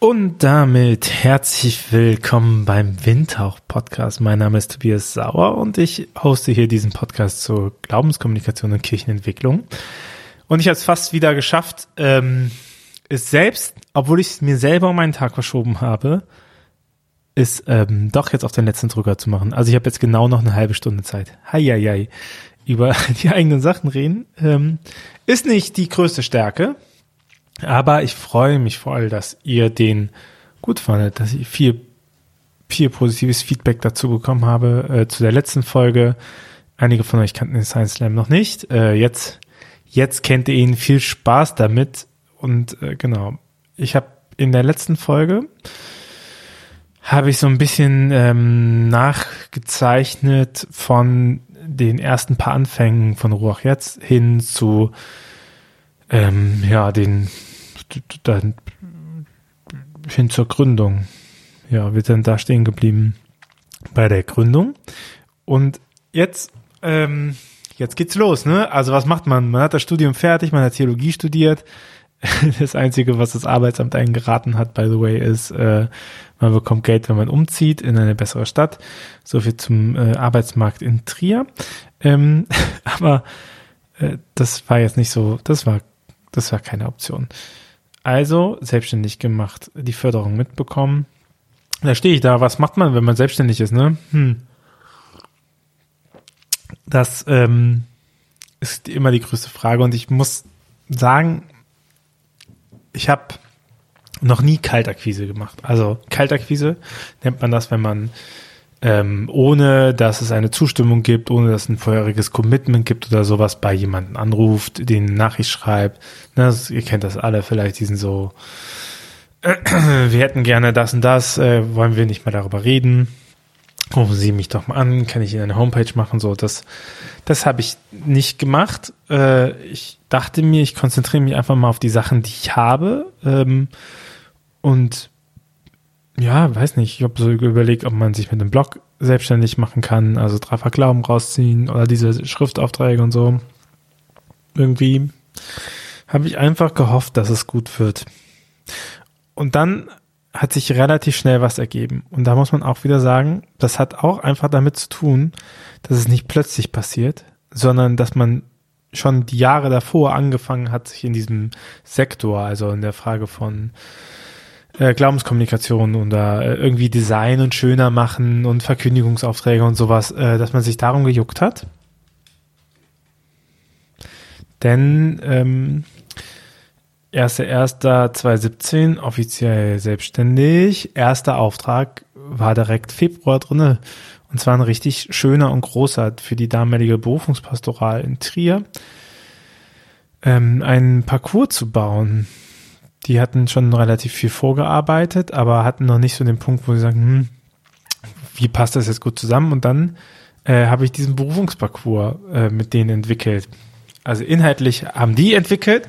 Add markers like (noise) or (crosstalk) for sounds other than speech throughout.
Und damit herzlich willkommen beim Windhauch Podcast. Mein Name ist Tobias Sauer und ich hoste hier diesen Podcast zur Glaubenskommunikation und Kirchenentwicklung. Und ich habe es fast wieder geschafft, ähm, es selbst, obwohl ich es mir selber um meinen Tag verschoben habe, ist ähm, doch jetzt auf den letzten Drücker zu machen. Also ich habe jetzt genau noch eine halbe Stunde Zeit. Heieiei. Über (laughs) die eigenen Sachen reden ähm, ist nicht die größte Stärke, aber ich freue mich voll, dass ihr den gut fandet, dass ich viel, viel positives Feedback dazu bekommen habe äh, zu der letzten Folge. Einige von euch kannten den Science Slam noch nicht. Äh, jetzt, jetzt kennt ihr ihn. Viel Spaß damit. Und äh, genau, ich habe in der letzten Folge habe ich so ein bisschen ähm, nachgezeichnet von den ersten paar Anfängen von Ruach jetzt hin zu ähm, ja den dann hin zur Gründung. Ja, wir sind da stehen geblieben bei der Gründung. Und jetzt, ähm, jetzt geht's los, ne? Also was macht man? Man hat das Studium fertig, man hat Theologie studiert. (laughs) Das Einzige, was das Arbeitsamt einen geraten hat, by the way, ist, äh, man bekommt Geld, wenn man umzieht in eine bessere Stadt. So viel zum äh, Arbeitsmarkt in Trier. Ähm, (laughs) aber äh, das war jetzt nicht so, das war, das war keine Option. Also selbstständig gemacht, die Förderung mitbekommen. Da stehe ich da, was macht man, wenn man selbstständig ist, ne? Hm. Das ähm, ist immer die größte Frage und ich muss sagen, ich habe noch nie Kaltakquise gemacht. Also Kaltakquise nennt man das, wenn man ähm, ohne dass es eine Zustimmung gibt, ohne dass es ein vorheriges Commitment gibt oder sowas, bei jemanden anruft, den Nachricht schreibt. Ne, das, ihr kennt das alle vielleicht, diesen so, äh, (clears throat) wir hätten gerne das und das, äh, wollen wir nicht mehr darüber reden. Rufen Sie mich doch mal an, kann ich Ihnen eine Homepage machen, so, das, das habe ich nicht gemacht. Äh, ich dachte mir, ich konzentriere mich einfach mal auf die Sachen, die ich habe, ähm, und ja, weiß nicht. Ich habe so überlegt, ob man sich mit dem Blog selbstständig machen kann, also Dreifach Glauben rausziehen oder diese Schriftaufträge und so. Irgendwie habe ich einfach gehofft, dass es gut wird. Und dann hat sich relativ schnell was ergeben. Und da muss man auch wieder sagen, das hat auch einfach damit zu tun, dass es nicht plötzlich passiert, sondern dass man schon die Jahre davor angefangen hat, sich in diesem Sektor, also in der Frage von äh, Glaubenskommunikation oder äh, irgendwie Design und schöner machen und Verkündigungsaufträge und sowas, äh, dass man sich darum gejuckt hat. Denn ähm, 1.1.2017 offiziell selbstständig. Erster Auftrag war direkt Februar drinne. Und zwar ein richtig schöner und großer für die damalige Berufungspastoral in Trier. Ähm, einen Parcours zu bauen die hatten schon relativ viel vorgearbeitet, aber hatten noch nicht so den Punkt, wo sie sagen, hm, wie passt das jetzt gut zusammen? Und dann äh, habe ich diesen Berufungsparcours äh, mit denen entwickelt. Also inhaltlich haben die entwickelt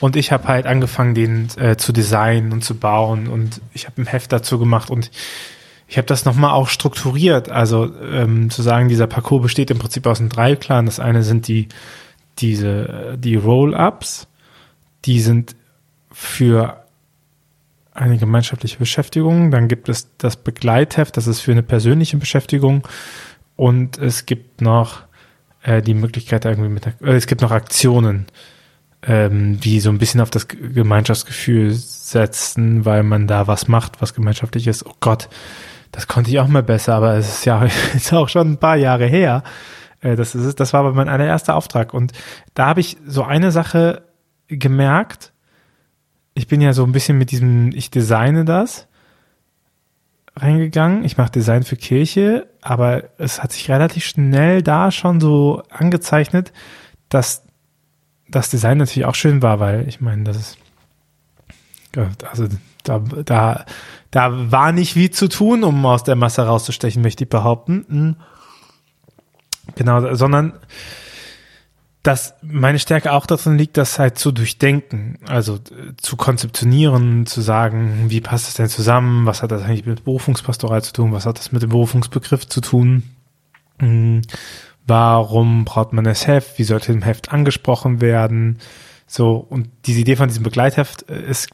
und ich habe halt angefangen, den äh, zu designen und zu bauen und ich habe ein Heft dazu gemacht und ich habe das nochmal auch strukturiert. Also ähm, zu sagen, dieser Parcours besteht im Prinzip aus den drei Klaren. Das eine sind die diese die Roll-ups, die sind für eine gemeinschaftliche Beschäftigung. Dann gibt es das Begleitheft, das ist für eine persönliche Beschäftigung. Und es gibt noch äh, die Möglichkeit, irgendwie mit, äh, es gibt noch Aktionen, ähm, die so ein bisschen auf das Gemeinschaftsgefühl setzen, weil man da was macht, was gemeinschaftlich ist. Oh Gott, das konnte ich auch mal besser, aber es ist ja (laughs) ist auch schon ein paar Jahre her. Äh, das ist, das war aber mein allererster Auftrag. Und da habe ich so eine Sache gemerkt, ich bin ja so ein bisschen mit diesem, ich designe das reingegangen. Ich mache Design für Kirche, aber es hat sich relativ schnell da schon so angezeichnet, dass das Design natürlich auch schön war, weil ich meine, das ist also da, da, da war nicht wie zu tun, um aus der Masse rauszustechen, möchte ich behaupten. Hm. Genau, sondern dass meine Stärke auch darin liegt, das halt zu durchdenken, also äh, zu konzeptionieren, zu sagen, wie passt das denn zusammen, was hat das eigentlich mit Berufungspastoral zu tun, was hat das mit dem Berufungsbegriff zu tun, hm, warum braucht man das Heft, wie sollte im Heft angesprochen werden, So, und diese Idee von diesem Begleitheft äh, ist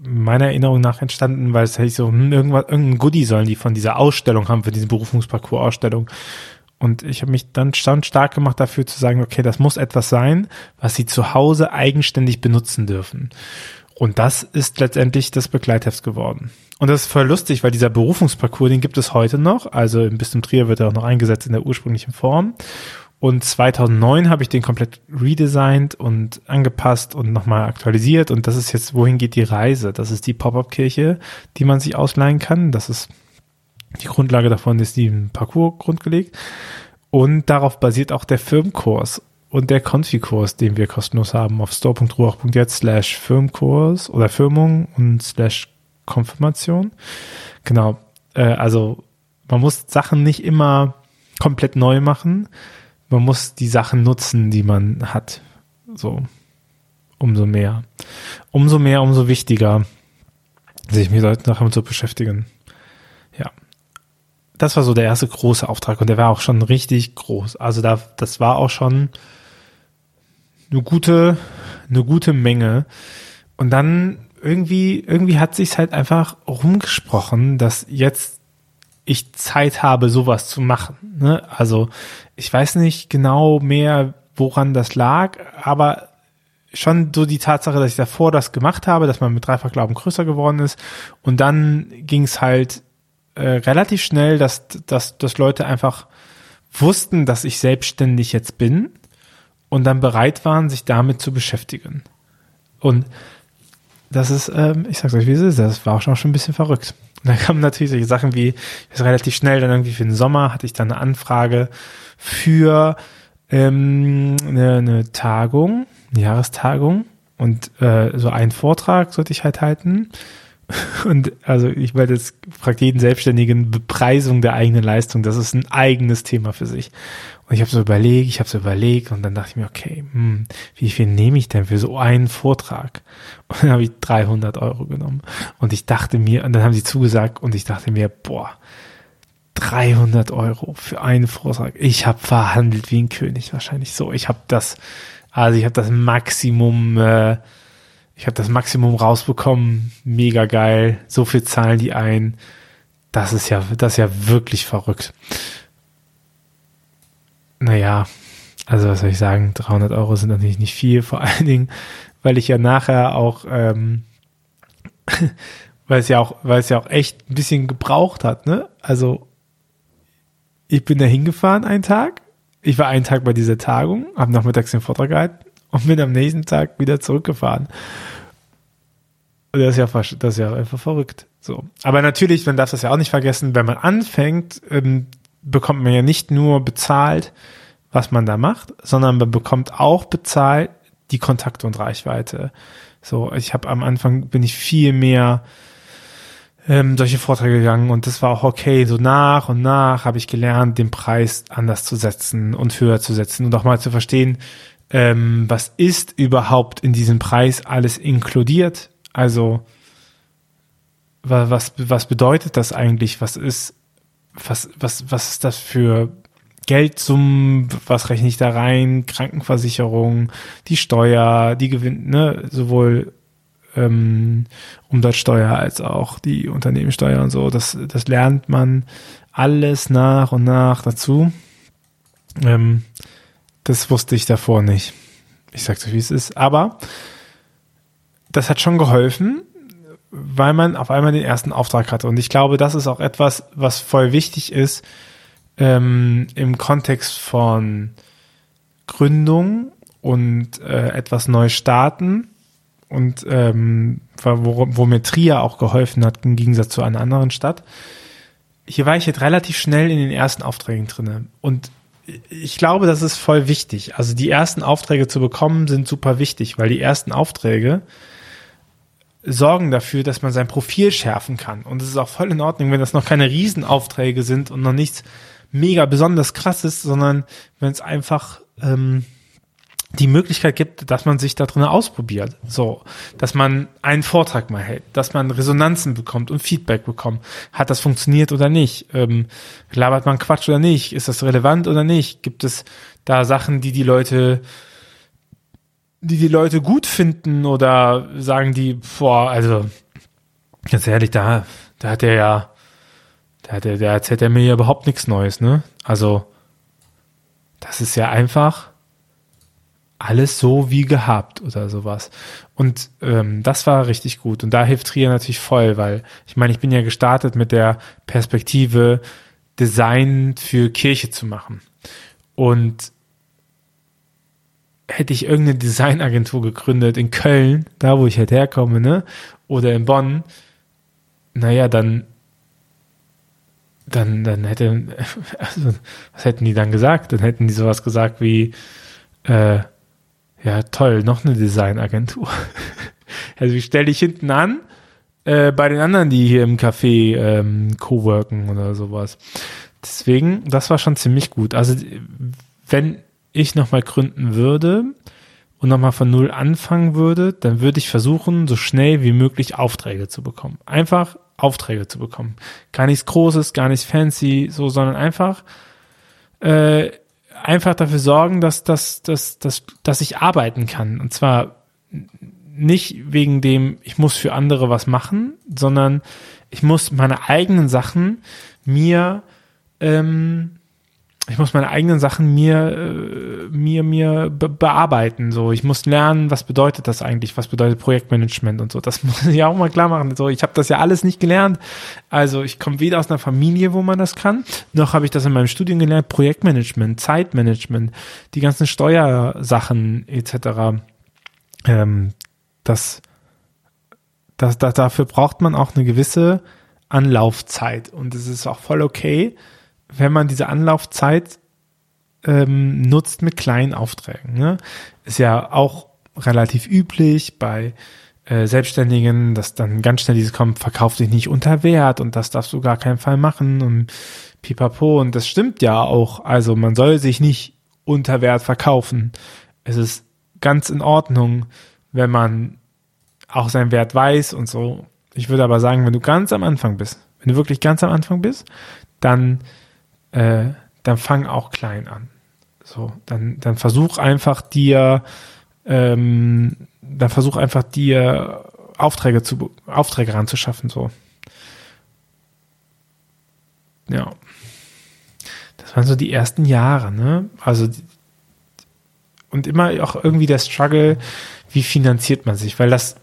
meiner Erinnerung nach entstanden, weil es hätte so, hm, irgendwas, irgendein Goodie sollen die von dieser Ausstellung haben, für diese Berufungsparcours-Ausstellung. Und ich habe mich dann schon stark gemacht dafür zu sagen, okay, das muss etwas sein, was sie zu Hause eigenständig benutzen dürfen. Und das ist letztendlich das Begleitheft geworden. Und das ist voll lustig, weil dieser Berufungsparcours, den gibt es heute noch. Also im Bistum Trier wird er auch noch eingesetzt in der ursprünglichen Form. Und 2009 habe ich den komplett redesigned und angepasst und nochmal aktualisiert. Und das ist jetzt, wohin geht die Reise? Das ist die Pop-up-Kirche, die man sich ausleihen kann. Das ist die Grundlage davon ist die Parcours grundgelegt. Und darauf basiert auch der Firmenkurs und der Konfikurs, den wir kostenlos haben auf store.ruach.jetzt slash Firmenkurs oder Firmung und slash Konfirmation. Genau. Äh, also man muss Sachen nicht immer komplett neu machen. Man muss die Sachen nutzen, die man hat. So. Umso mehr. Umso mehr, umso wichtiger, sich mit solchen Sachen zu beschäftigen. Das war so der erste große Auftrag und der war auch schon richtig groß. Also da, das war auch schon eine gute, eine gute Menge. Und dann irgendwie, irgendwie hat sich's halt einfach rumgesprochen, dass jetzt ich Zeit habe, sowas zu machen. Ne? Also ich weiß nicht genau mehr, woran das lag, aber schon so die Tatsache, dass ich davor das gemacht habe, dass man mit Dreifachglauben größer geworden ist. Und dann ging's halt äh, relativ schnell, dass, dass, dass Leute einfach wussten, dass ich selbstständig jetzt bin und dann bereit waren, sich damit zu beschäftigen. Und das ist, ähm, ich sag's euch, wie es ist, das war auch schon, ein bisschen verrückt. Und dann kamen natürlich solche Sachen wie, ist relativ schnell, dann irgendwie für den Sommer hatte ich dann eine Anfrage für ähm, eine, eine Tagung, eine Jahrestagung und äh, so einen Vortrag sollte ich halt halten (laughs) und also ich meine, das fragt jeden Selbstständigen Bepreisung der eigenen Leistung. Das ist ein eigenes Thema für sich. Und ich habe so überlegt, ich habe so überlegt und dann dachte ich mir, okay, hm, wie viel nehme ich denn für so einen Vortrag? Und dann habe ich 300 Euro genommen. Und ich dachte mir, und dann haben sie zugesagt und ich dachte mir, boah, 300 Euro für einen Vortrag. Ich habe verhandelt wie ein König wahrscheinlich so. Ich habe das, also ich habe das Maximum äh, ich habe das Maximum rausbekommen, mega geil, so viel zahlen die ein. Das ist ja, das ist ja wirklich verrückt. Naja, also was soll ich sagen, 300 Euro sind natürlich nicht viel, vor allen Dingen, weil ich ja nachher auch, ähm, (laughs) weil es ja auch, weil es ja auch echt ein bisschen gebraucht hat, ne? Also ich bin da hingefahren einen Tag, ich war einen Tag bei dieser Tagung, habe nachmittags den Vortrag gehalten und bin am nächsten Tag wieder zurückgefahren. Und das ist ja das ist ja einfach verrückt. So. Aber natürlich, man darf das ja auch nicht vergessen, wenn man anfängt, ähm, bekommt man ja nicht nur bezahlt, was man da macht, sondern man bekommt auch bezahlt die Kontakte und Reichweite. So, ich habe am Anfang bin ich viel mehr ähm, solche Vorträge gegangen und das war auch okay. So nach und nach habe ich gelernt, den Preis anders zu setzen und höher zu setzen und auch mal zu verstehen, ähm, was ist überhaupt in diesem Preis alles inkludiert. Also was, was bedeutet das eigentlich? Was ist, was, was, was ist das für Geldsummen? Was rechne ich da rein? Krankenversicherung, die Steuer, die Gewinn, ne, sowohl ähm, Umsatzsteuer als auch die Unternehmenssteuer und so. Das, das lernt man alles nach und nach dazu. Ähm, das wusste ich davor nicht. Ich sag's euch, wie es ist. Aber das hat schon geholfen, weil man auf einmal den ersten Auftrag hatte. Und ich glaube, das ist auch etwas, was voll wichtig ist ähm, im Kontext von Gründung und äh, etwas neu starten. Und ähm, wo, wo mir Trier auch geholfen hat, im Gegensatz zu einer anderen Stadt. Hier war ich jetzt relativ schnell in den ersten Aufträgen drinne. Und ich glaube, das ist voll wichtig. Also die ersten Aufträge zu bekommen sind super wichtig, weil die ersten Aufträge sorgen dafür, dass man sein Profil schärfen kann. Und es ist auch voll in Ordnung, wenn das noch keine Riesenaufträge sind und noch nichts mega besonders krasses, sondern wenn es einfach ähm, die Möglichkeit gibt, dass man sich da drin ausprobiert. So, dass man einen Vortrag mal hält, dass man Resonanzen bekommt und Feedback bekommt. Hat das funktioniert oder nicht? Ähm, labert man Quatsch oder nicht? Ist das relevant oder nicht? Gibt es da Sachen, die die Leute die die Leute gut finden oder sagen die, boah, also ganz ehrlich, da, da hat er ja, da, hat er, da erzählt er mir ja überhaupt nichts Neues, ne? Also, das ist ja einfach alles so wie gehabt oder sowas. Und ähm, das war richtig gut. Und da hilft Trier natürlich voll, weil ich meine, ich bin ja gestartet mit der Perspektive, Design für Kirche zu machen. Und hätte ich irgendeine Designagentur gegründet in Köln, da wo ich halt herkomme, ne? Oder in Bonn, naja, dann, dann, dann hätte, (laughs) also, was hätten die dann gesagt? Dann hätten die sowas gesagt wie, äh, ja, toll, noch eine Designagentur. (laughs) also ich stelle dich hinten an, äh, bei den anderen, die hier im Café ähm, co-worken oder sowas. Deswegen, das war schon ziemlich gut. Also wenn ich nochmal gründen würde und nochmal von null anfangen würde, dann würde ich versuchen, so schnell wie möglich Aufträge zu bekommen. Einfach Aufträge zu bekommen. Gar nichts Großes, gar nichts fancy, so, sondern einfach, äh, einfach dafür sorgen, dass, dass, dass, dass, dass ich arbeiten kann. Und zwar nicht wegen dem, ich muss für andere was machen, sondern ich muss meine eigenen Sachen mir ähm, ich muss meine eigenen Sachen mir, äh, mir, mir be bearbeiten. So, ich muss lernen, was bedeutet das eigentlich? Was bedeutet Projektmanagement und so? Das (laughs) muss ich auch mal klar machen. So, ich habe das ja alles nicht gelernt. Also ich komme weder aus einer Familie, wo man das kann, noch habe ich das in meinem Studium gelernt. Projektmanagement, Zeitmanagement, die ganzen Steuersachen etc. Ähm, das, das, das, dafür braucht man auch eine gewisse Anlaufzeit und es ist auch voll okay wenn man diese Anlaufzeit ähm, nutzt mit kleinen Aufträgen. Ne? Ist ja auch relativ üblich bei äh, Selbstständigen, dass dann ganz schnell dieses kommt, verkauf dich nicht unter Wert und das darfst du gar keinen Fall machen und pipapo. Und das stimmt ja auch. Also man soll sich nicht unter Wert verkaufen. Es ist ganz in Ordnung, wenn man auch seinen Wert weiß und so. Ich würde aber sagen, wenn du ganz am Anfang bist, wenn du wirklich ganz am Anfang bist, dann äh, dann fang auch klein an. So, dann, dann versuch einfach dir, ähm, dann versuch einfach dir Aufträge zu, Aufträge ranzuschaffen, so. Ja. Das waren so die ersten Jahre, ne? Also, und immer auch irgendwie der Struggle, wie finanziert man sich, weil das,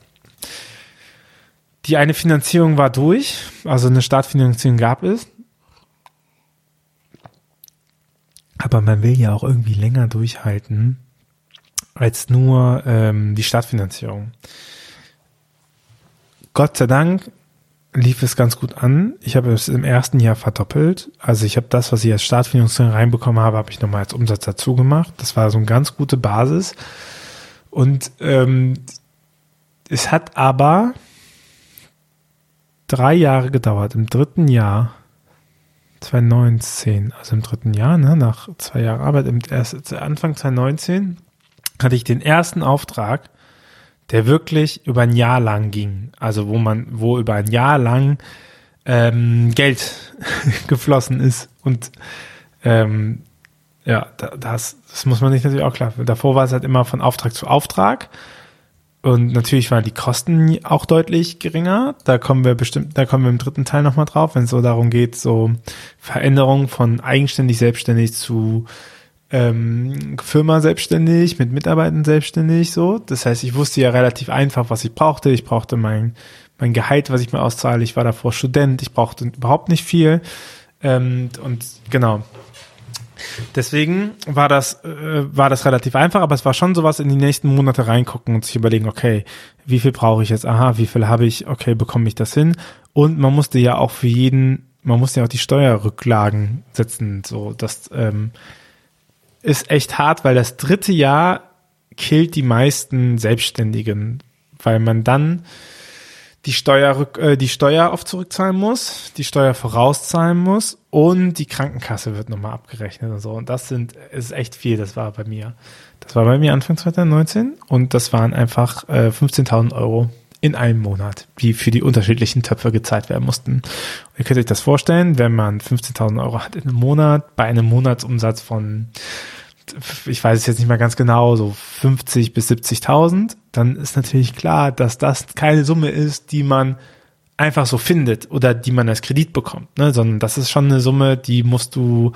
die eine Finanzierung war durch, also eine Startfinanzierung gab es, Aber man will ja auch irgendwie länger durchhalten als nur ähm, die Startfinanzierung. Gott sei Dank lief es ganz gut an. Ich habe es im ersten Jahr verdoppelt. Also ich habe das, was ich als Startfinanzierung reinbekommen habe, habe ich nochmal als Umsatz dazu gemacht. Das war so eine ganz gute Basis. Und ähm, es hat aber drei Jahre gedauert. Im dritten Jahr 2019, also im dritten Jahr, ne, nach zwei Jahren Arbeit, im erst, Anfang 2019 hatte ich den ersten Auftrag, der wirklich über ein Jahr lang ging. Also wo man, wo über ein Jahr lang ähm, Geld (laughs) geflossen ist. Und ähm, ja, das, das muss man sich natürlich auch klar. Davor war es halt immer von Auftrag zu Auftrag. Und natürlich waren die Kosten auch deutlich geringer. Da kommen wir bestimmt, da kommen wir im dritten Teil nochmal drauf, wenn es so darum geht, so Veränderungen von eigenständig selbstständig zu ähm, Firma selbstständig, mit Mitarbeitern selbstständig, so. Das heißt, ich wusste ja relativ einfach, was ich brauchte. Ich brauchte mein, mein Gehalt, was ich mir auszahle. Ich war davor Student. Ich brauchte überhaupt nicht viel. Ähm, und genau, Deswegen war das, äh, war das relativ einfach, aber es war schon sowas in die nächsten Monate reingucken und sich überlegen, okay, wie viel brauche ich jetzt? Aha, wie viel habe ich? Okay, bekomme ich das hin? Und man musste ja auch für jeden, man musste ja auch die Steuerrücklagen setzen. So, das ähm, ist echt hart, weil das dritte Jahr killt die meisten Selbstständigen, weil man dann die Steuer, äh, die Steuer oft zurückzahlen muss, die Steuer vorauszahlen muss und die Krankenkasse wird nochmal abgerechnet und so. Und das sind, ist echt viel, das war bei mir. Das war bei mir Anfang 2019 und das waren einfach äh, 15.000 Euro in einem Monat, die für die unterschiedlichen Töpfe gezahlt werden mussten. Und ihr könnt euch das vorstellen, wenn man 15.000 Euro hat in einem Monat, bei einem Monatsumsatz von ich weiß es jetzt nicht mehr ganz genau, so 50 bis 70.000, dann ist natürlich klar, dass das keine Summe ist, die man einfach so findet oder die man als Kredit bekommt, ne? sondern das ist schon eine Summe, die musst du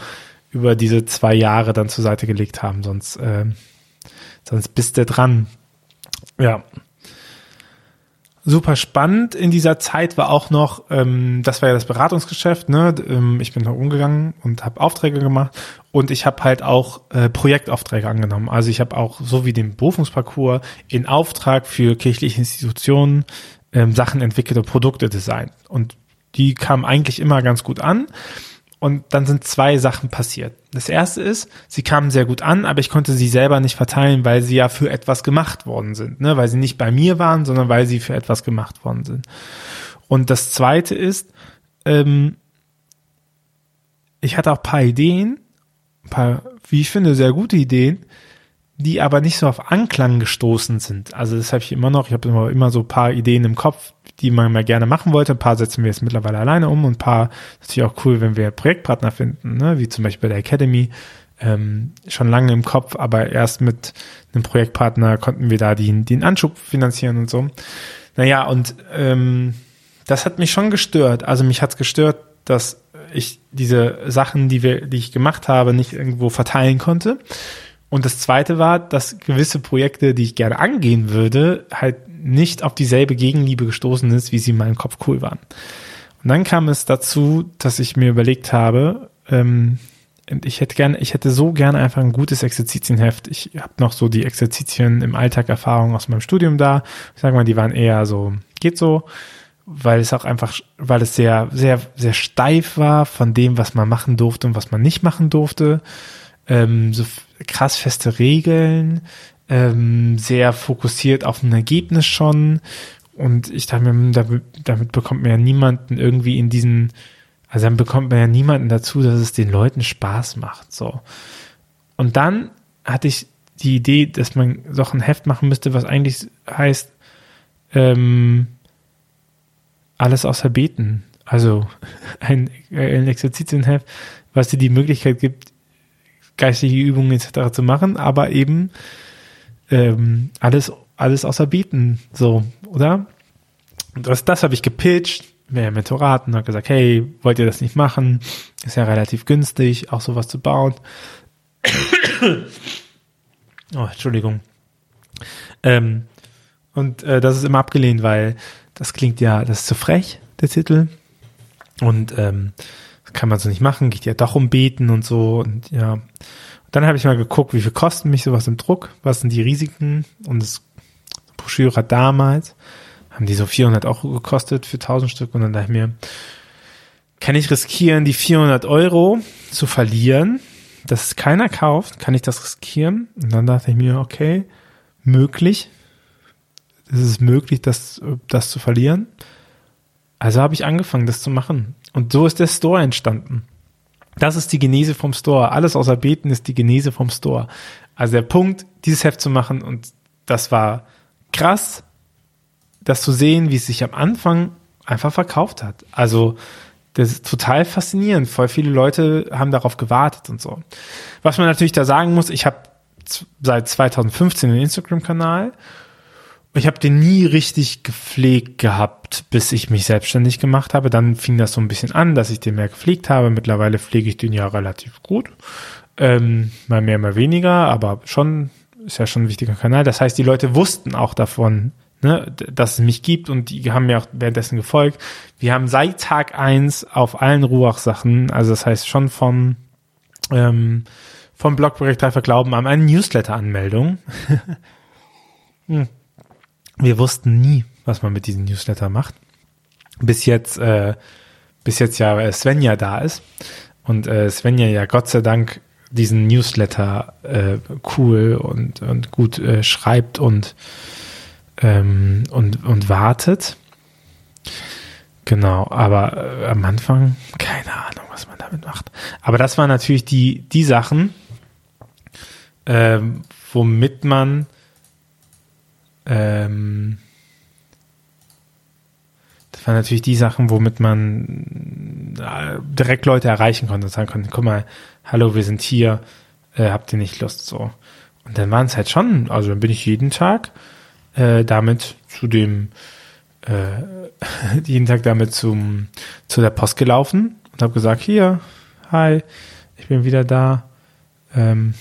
über diese zwei Jahre dann zur Seite gelegt haben, sonst, äh, sonst bist du dran. Ja. Super spannend in dieser Zeit war auch noch, ähm, das war ja das Beratungsgeschäft, ne? Ähm, ich bin da umgegangen und habe Aufträge gemacht und ich habe halt auch äh, Projektaufträge angenommen. Also ich habe auch so wie den Berufungsparcours in Auftrag für kirchliche Institutionen ähm, Sachen entwickelt und Produkte designt. Und die kamen eigentlich immer ganz gut an. Und dann sind zwei Sachen passiert. Das erste ist, sie kamen sehr gut an, aber ich konnte sie selber nicht verteilen, weil sie ja für etwas gemacht worden sind, ne? weil sie nicht bei mir waren, sondern weil sie für etwas gemacht worden sind. Und das zweite ist, ähm, ich hatte auch paar Ideen, paar, wie ich finde, sehr gute Ideen, die aber nicht so auf Anklang gestoßen sind. Also das habe ich immer noch. Ich habe immer, immer so paar Ideen im Kopf, die man mal gerne machen wollte. Ein paar setzen wir jetzt mittlerweile alleine um und ein paar natürlich auch cool, wenn wir Projektpartner finden, ne? wie zum Beispiel bei der Academy. Ähm, schon lange im Kopf, aber erst mit einem Projektpartner konnten wir da den, den Anschub finanzieren und so. Naja, und ähm, das hat mich schon gestört. Also mich hat's gestört, dass ich diese Sachen, die wir, die ich gemacht habe, nicht irgendwo verteilen konnte. Und das zweite war, dass gewisse Projekte, die ich gerne angehen würde, halt nicht auf dieselbe Gegenliebe gestoßen ist, wie sie in meinem Kopf cool waren. Und dann kam es dazu, dass ich mir überlegt habe, ähm, ich hätte gerne, ich hätte so gerne einfach ein gutes Exerzitienheft. Ich habe noch so die Exerzitien im Alltag Erfahrung aus meinem Studium da. Ich sag mal, die waren eher so, geht so, weil es auch einfach, weil es sehr, sehr, sehr steif war von dem, was man machen durfte und was man nicht machen durfte. Ähm, so krass feste Regeln, ähm, sehr fokussiert auf ein Ergebnis schon. Und ich dachte mir, damit, damit bekommt man ja niemanden irgendwie in diesen, also dann bekommt man ja niemanden dazu, dass es den Leuten Spaß macht. So. Und dann hatte ich die Idee, dass man doch ein Heft machen müsste, was eigentlich heißt, ähm, alles außer Beten. Also (laughs) ein, ein Exerzitienheft, was dir die Möglichkeit gibt, geistige Übungen etc. zu machen, aber eben ähm, alles, alles außer Bieten, so, oder? Und das, das habe ich gepitcht, wer Mentoraten hat gesagt, hey, wollt ihr das nicht machen? Ist ja relativ günstig, auch sowas zu bauen. (coughs) oh, Entschuldigung. Ähm, und äh, das ist immer abgelehnt, weil das klingt ja, das ist zu frech, der Titel. Und ähm, kann man so nicht machen, geht ja doch um Beten und so und ja. Dann habe ich mal geguckt, wie viel kosten mich sowas im Druck, was sind die Risiken und das Broschüre damals, haben die so 400 Euro gekostet für 1000 Stück und dann dachte ich mir, kann ich riskieren, die 400 Euro zu verlieren, dass es keiner kauft, kann ich das riskieren? Und dann dachte ich mir, okay, möglich, es ist möglich, das, das zu verlieren. Also habe ich angefangen, das zu machen. Und so ist der Store entstanden. Das ist die Genese vom Store. Alles außer Beten ist die Genese vom Store. Also der Punkt, dieses Heft zu machen und das war krass, das zu sehen, wie es sich am Anfang einfach verkauft hat. Also das ist total faszinierend. Voll viele Leute haben darauf gewartet und so. Was man natürlich da sagen muss, ich habe seit 2015 einen Instagram-Kanal ich habe den nie richtig gepflegt gehabt, bis ich mich selbstständig gemacht habe. Dann fing das so ein bisschen an, dass ich den mehr gepflegt habe. Mittlerweile pflege ich den ja relativ gut. Ähm, mal mehr, mal weniger, aber schon, ist ja schon ein wichtiger Kanal. Das heißt, die Leute wussten auch davon, ne, dass es mich gibt und die haben mir auch währenddessen gefolgt. Wir haben seit Tag eins auf allen Ruach-Sachen, also das heißt schon vom, ähm, vom Blogprojekt Reifer Glauben an eine Newsletter-Anmeldung. (laughs) hm wir wussten nie, was man mit diesem Newsletter macht. Bis jetzt, äh, bis jetzt ja Svenja da ist und äh, Svenja ja Gott sei Dank diesen Newsletter äh, cool und, und gut äh, schreibt und, ähm, und, und wartet. Genau, aber äh, am Anfang keine Ahnung, was man damit macht. Aber das waren natürlich die, die Sachen, äh, womit man ähm, das waren natürlich die Sachen, womit man äh, direkt Leute erreichen konnte und sagen konnte, guck mal, hallo, wir sind hier, äh, habt ihr nicht Lust so? Und dann waren es halt schon, also dann bin ich jeden Tag äh, damit zu dem, äh, (laughs) jeden Tag damit zum, zu der Post gelaufen und habe gesagt, hier, hi, ich bin wieder da. Ähm,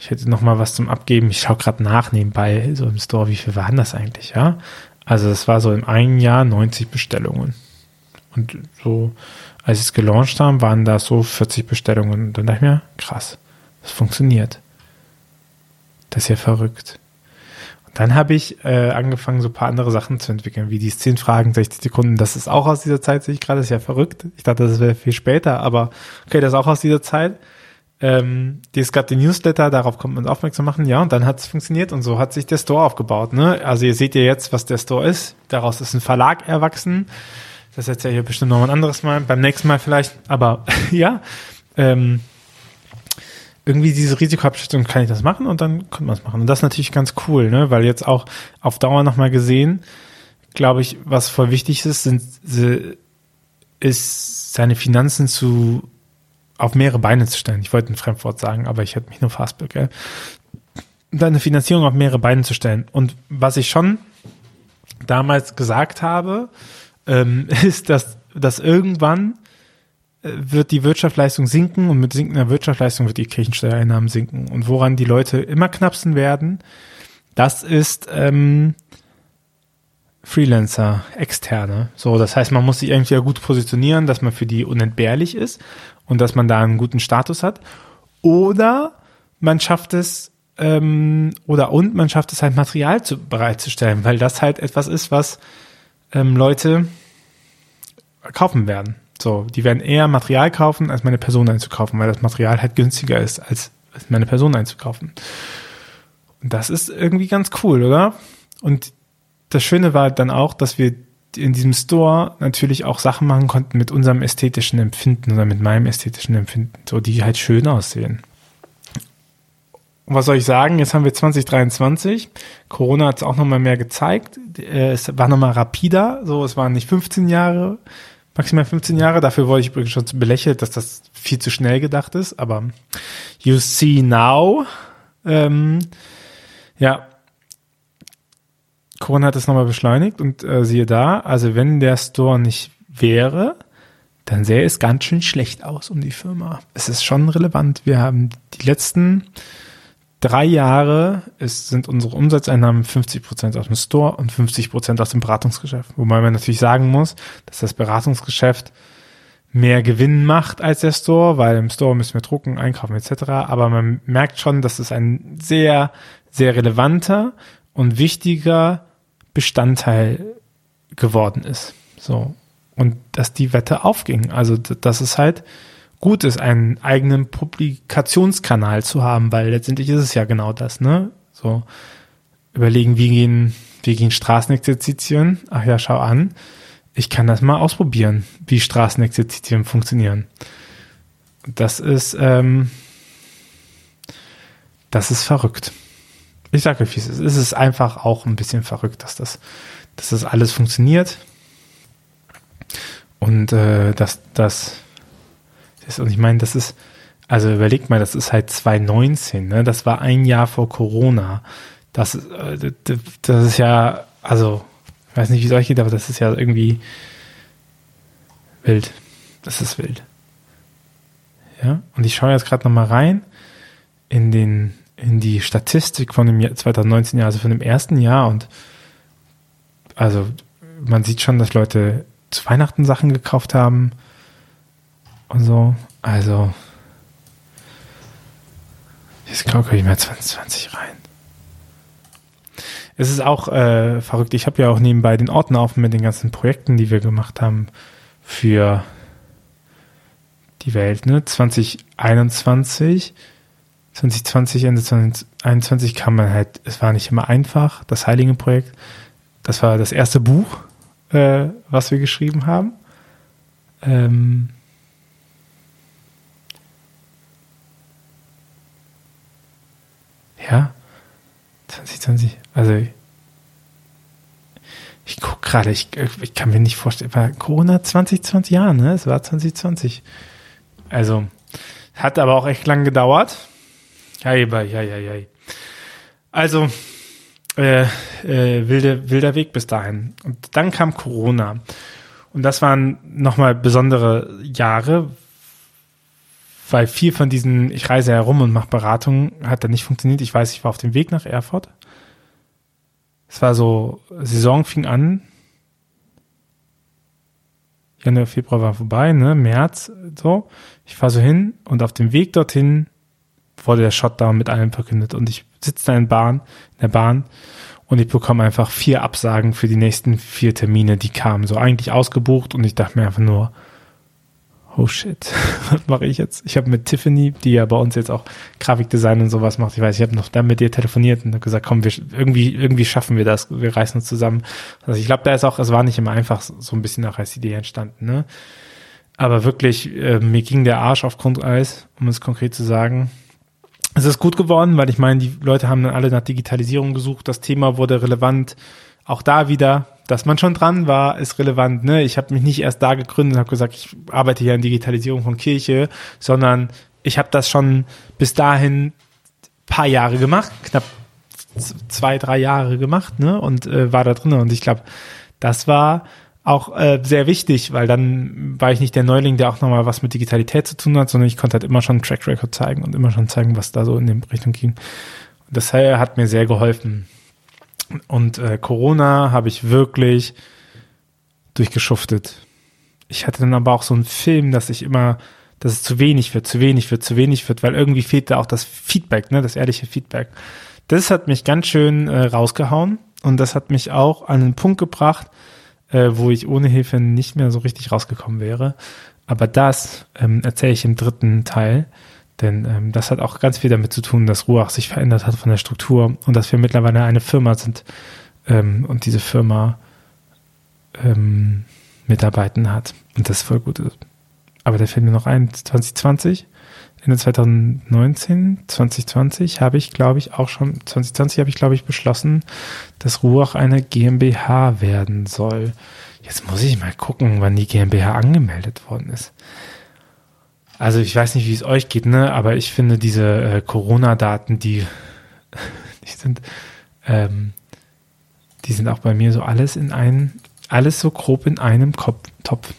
ich hätte noch mal was zum Abgeben. Ich schaue gerade nach nebenbei, so im Store, wie viel waren das eigentlich, ja? Also es war so im einen Jahr 90 Bestellungen. Und so, als sie es gelauncht haben, waren da so 40 Bestellungen. Und dann dachte ich mir, krass, das funktioniert. Das ist ja verrückt. Und dann habe ich äh, angefangen, so ein paar andere Sachen zu entwickeln, wie die 10 Fragen, 60 Sekunden. Das ist auch aus dieser Zeit, sehe ich gerade, das ist ja verrückt. Ich dachte, das wäre viel später, aber okay, das ist auch aus dieser Zeit. Ähm, es gab die Newsletter, darauf kommt man aufmerksam machen, ja, und dann hat es funktioniert und so hat sich der Store aufgebaut. Ne? Also ihr seht ja jetzt, was der Store ist. Daraus ist ein Verlag erwachsen. Das erzähle ich ja bestimmt noch ein anderes Mal, beim nächsten Mal vielleicht. Aber (laughs) ja, ähm, irgendwie diese Risikoabschätzung kann ich das machen und dann könnte man es machen. Und das ist natürlich ganz cool, ne? weil jetzt auch auf Dauer nochmal gesehen, glaube ich, was voll wichtig ist, sind, ist seine Finanzen zu auf mehrere Beine zu stellen. Ich wollte ein Fremdwort sagen, aber ich hätte mich nur fast, gell? Deine Finanzierung auf mehrere Beine zu stellen. Und was ich schon damals gesagt habe, ähm, (laughs) ist, dass, dass irgendwann äh, wird die Wirtschaftsleistung sinken und mit sinkender Wirtschaftsleistung wird die Kirchensteuereinnahmen sinken. Und woran die Leute immer knapsen werden, das ist ähm, Freelancer, Externe. So, das heißt, man muss sich irgendwie gut positionieren, dass man für die unentbehrlich ist und dass man da einen guten Status hat. Oder man schafft es, ähm, oder und man schafft es halt Material zu, bereitzustellen, weil das halt etwas ist, was ähm, Leute kaufen werden. So, die werden eher Material kaufen, als meine Person einzukaufen, weil das Material halt günstiger ist, als, meine Person einzukaufen. Und das ist irgendwie ganz cool, oder? Und das Schöne war dann auch, dass wir in diesem Store natürlich auch Sachen machen konnten mit unserem ästhetischen Empfinden oder mit meinem ästhetischen Empfinden, so die halt schön aussehen. Und was soll ich sagen? Jetzt haben wir 2023. Corona hat es auch nochmal mehr gezeigt. Äh, es war nochmal rapider. So, es waren nicht 15 Jahre, maximal 15 Jahre. Dafür wurde ich übrigens schon belächelt, dass das viel zu schnell gedacht ist. Aber you see now. Ähm, ja, Corona hat es nochmal beschleunigt und äh, siehe da, also wenn der Store nicht wäre, dann sähe es ganz schön schlecht aus um die Firma. Es ist schon relevant. Wir haben die letzten drei Jahre ist, sind unsere Umsatzeinnahmen 50 Prozent aus dem Store und 50 Prozent aus dem Beratungsgeschäft. Wobei man natürlich sagen muss, dass das Beratungsgeschäft mehr Gewinn macht als der Store, weil im Store müssen wir drucken, einkaufen etc. Aber man merkt schon, dass es ein sehr, sehr relevanter und wichtiger Bestandteil geworden ist. So. Und dass die Wette aufging. Also, dass es halt gut ist, einen eigenen Publikationskanal zu haben, weil letztendlich ist es ja genau das, ne? So, überlegen, wie gehen, wie gehen Straßenexerzitien? Ach ja, schau an. Ich kann das mal ausprobieren, wie Straßenexerzitien funktionieren. Das ist, ähm, das ist verrückt. Ich sage euch, wie es ist. Es ist einfach auch ein bisschen verrückt, dass das, dass das alles funktioniert. Und äh, dass das, das und ich meine, das ist, also überlegt mal, das ist halt 2019, ne? Das war ein Jahr vor Corona. Das, äh, das ist ja, also, ich weiß nicht, wie es euch geht, aber das ist ja irgendwie wild. Das ist wild. Ja, und ich schaue jetzt gerade nochmal rein in den in die Statistik von dem Jahr 2019 Jahr, also von dem ersten Jahr und also man sieht schon, dass Leute zu Weihnachten Sachen gekauft haben und so. Also jetzt glaube ich mal 2020 rein. Es ist auch äh, verrückt. Ich habe ja auch nebenbei den Ordner offen mit den ganzen Projekten, die wir gemacht haben für die Welt. Ne? 2021 2020, Ende 2021 kam man halt, es war nicht immer einfach, das Heiligenprojekt. Das war das erste Buch, äh, was wir geschrieben haben. Ähm ja, 2020, also ich, ich gucke gerade, ich, ich kann mir nicht vorstellen, war Corona 2020, ja, ne? Es war 2020. Also, hat aber auch echt lang gedauert. Hei, hei, hei, hei. Also, äh, äh, wilde, wilder Weg bis dahin. Und dann kam Corona. Und das waren nochmal besondere Jahre, weil viel von diesen, ich reise herum und mache Beratungen, hat dann nicht funktioniert. Ich weiß, ich war auf dem Weg nach Erfurt. Es war so, Saison fing an. Januar, Februar war vorbei, ne, März, so. Ich fahre so hin und auf dem Weg dorthin wurde der Shutdown mit allem verkündet und ich sitze da in, Bahn, in der Bahn und ich bekomme einfach vier Absagen für die nächsten vier Termine, die kamen. So eigentlich ausgebucht und ich dachte mir einfach nur, oh shit, (laughs) was mache ich jetzt? Ich habe mit Tiffany, die ja bei uns jetzt auch Grafikdesign und sowas macht, ich weiß, ich habe noch dann mit dir telefoniert und gesagt, komm, wir, irgendwie, irgendwie schaffen wir das, wir reißen uns zusammen. Also ich glaube, da ist auch, es war nicht immer einfach so ein bisschen auch als Idee entstanden, ne? Aber wirklich, äh, mir ging der Arsch auf Grundeis, um es konkret zu sagen. Es ist gut geworden, weil ich meine, die Leute haben dann alle nach Digitalisierung gesucht, das Thema wurde relevant. Auch da wieder, dass man schon dran war, ist relevant. Ne? Ich habe mich nicht erst da gegründet und habe gesagt, ich arbeite hier an Digitalisierung von Kirche, sondern ich habe das schon bis dahin paar Jahre gemacht, knapp zwei, drei Jahre gemacht, ne? Und äh, war da drin. Und ich glaube, das war auch äh, sehr wichtig, weil dann war ich nicht der Neuling, der auch nochmal was mit Digitalität zu tun hat, sondern ich konnte halt immer schon einen Track Record zeigen und immer schon zeigen, was da so in die Richtung ging. Und das hat mir sehr geholfen. Und äh, Corona habe ich wirklich durchgeschuftet. Ich hatte dann aber auch so einen Film, dass ich immer, dass es zu wenig wird, zu wenig wird, zu wenig wird, weil irgendwie fehlt da auch das Feedback, ne, das ehrliche Feedback. Das hat mich ganz schön äh, rausgehauen und das hat mich auch an einen Punkt gebracht, äh, wo ich ohne Hilfe nicht mehr so richtig rausgekommen wäre. Aber das ähm, erzähle ich im dritten Teil, denn ähm, das hat auch ganz viel damit zu tun, dass Ruach sich verändert hat von der Struktur und dass wir mittlerweile eine Firma sind ähm, und diese Firma ähm, Mitarbeiten hat und das voll gut ist. Aber da fällt mir noch ein, 2020 Ende 2019, 2020 habe ich, glaube ich, auch schon, 2020 habe ich, glaube ich, beschlossen, dass Ruach eine GmbH werden soll. Jetzt muss ich mal gucken, wann die GmbH angemeldet worden ist. Also ich weiß nicht, wie es euch geht, ne? Aber ich finde diese äh, Corona-Daten, die, (laughs) die sind, ähm, die sind auch bei mir so alles in einem, alles so grob in einem Kopf, Topf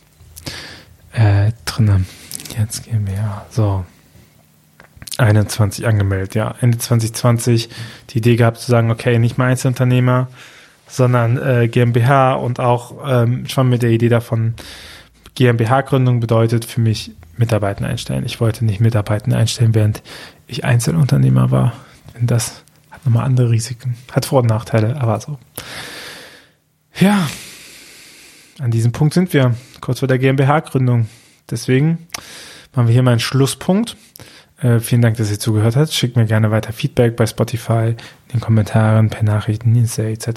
äh, drinne. Jetzt gehen wir, so. 21 angemeldet, ja. Ende 2020 die Idee gehabt zu sagen, okay, nicht mal Einzelunternehmer, sondern äh, GmbH und auch ähm, schon mit der Idee davon, GmbH-Gründung bedeutet für mich Mitarbeiter einstellen. Ich wollte nicht Mitarbeiter einstellen, während ich Einzelunternehmer war. Denn das hat nochmal andere Risiken. Hat Vor- und Nachteile, aber so. Ja, an diesem Punkt sind wir, kurz vor der GmbH-Gründung. Deswegen machen wir hier mal einen Schlusspunkt. Äh, vielen Dank, dass ihr zugehört habt. Schickt mir gerne weiter Feedback bei Spotify, in den Kommentaren, per Nachrichten, Insta etc.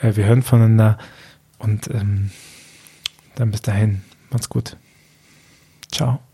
Äh, wir hören voneinander und ähm, dann bis dahin. Macht's gut. Ciao.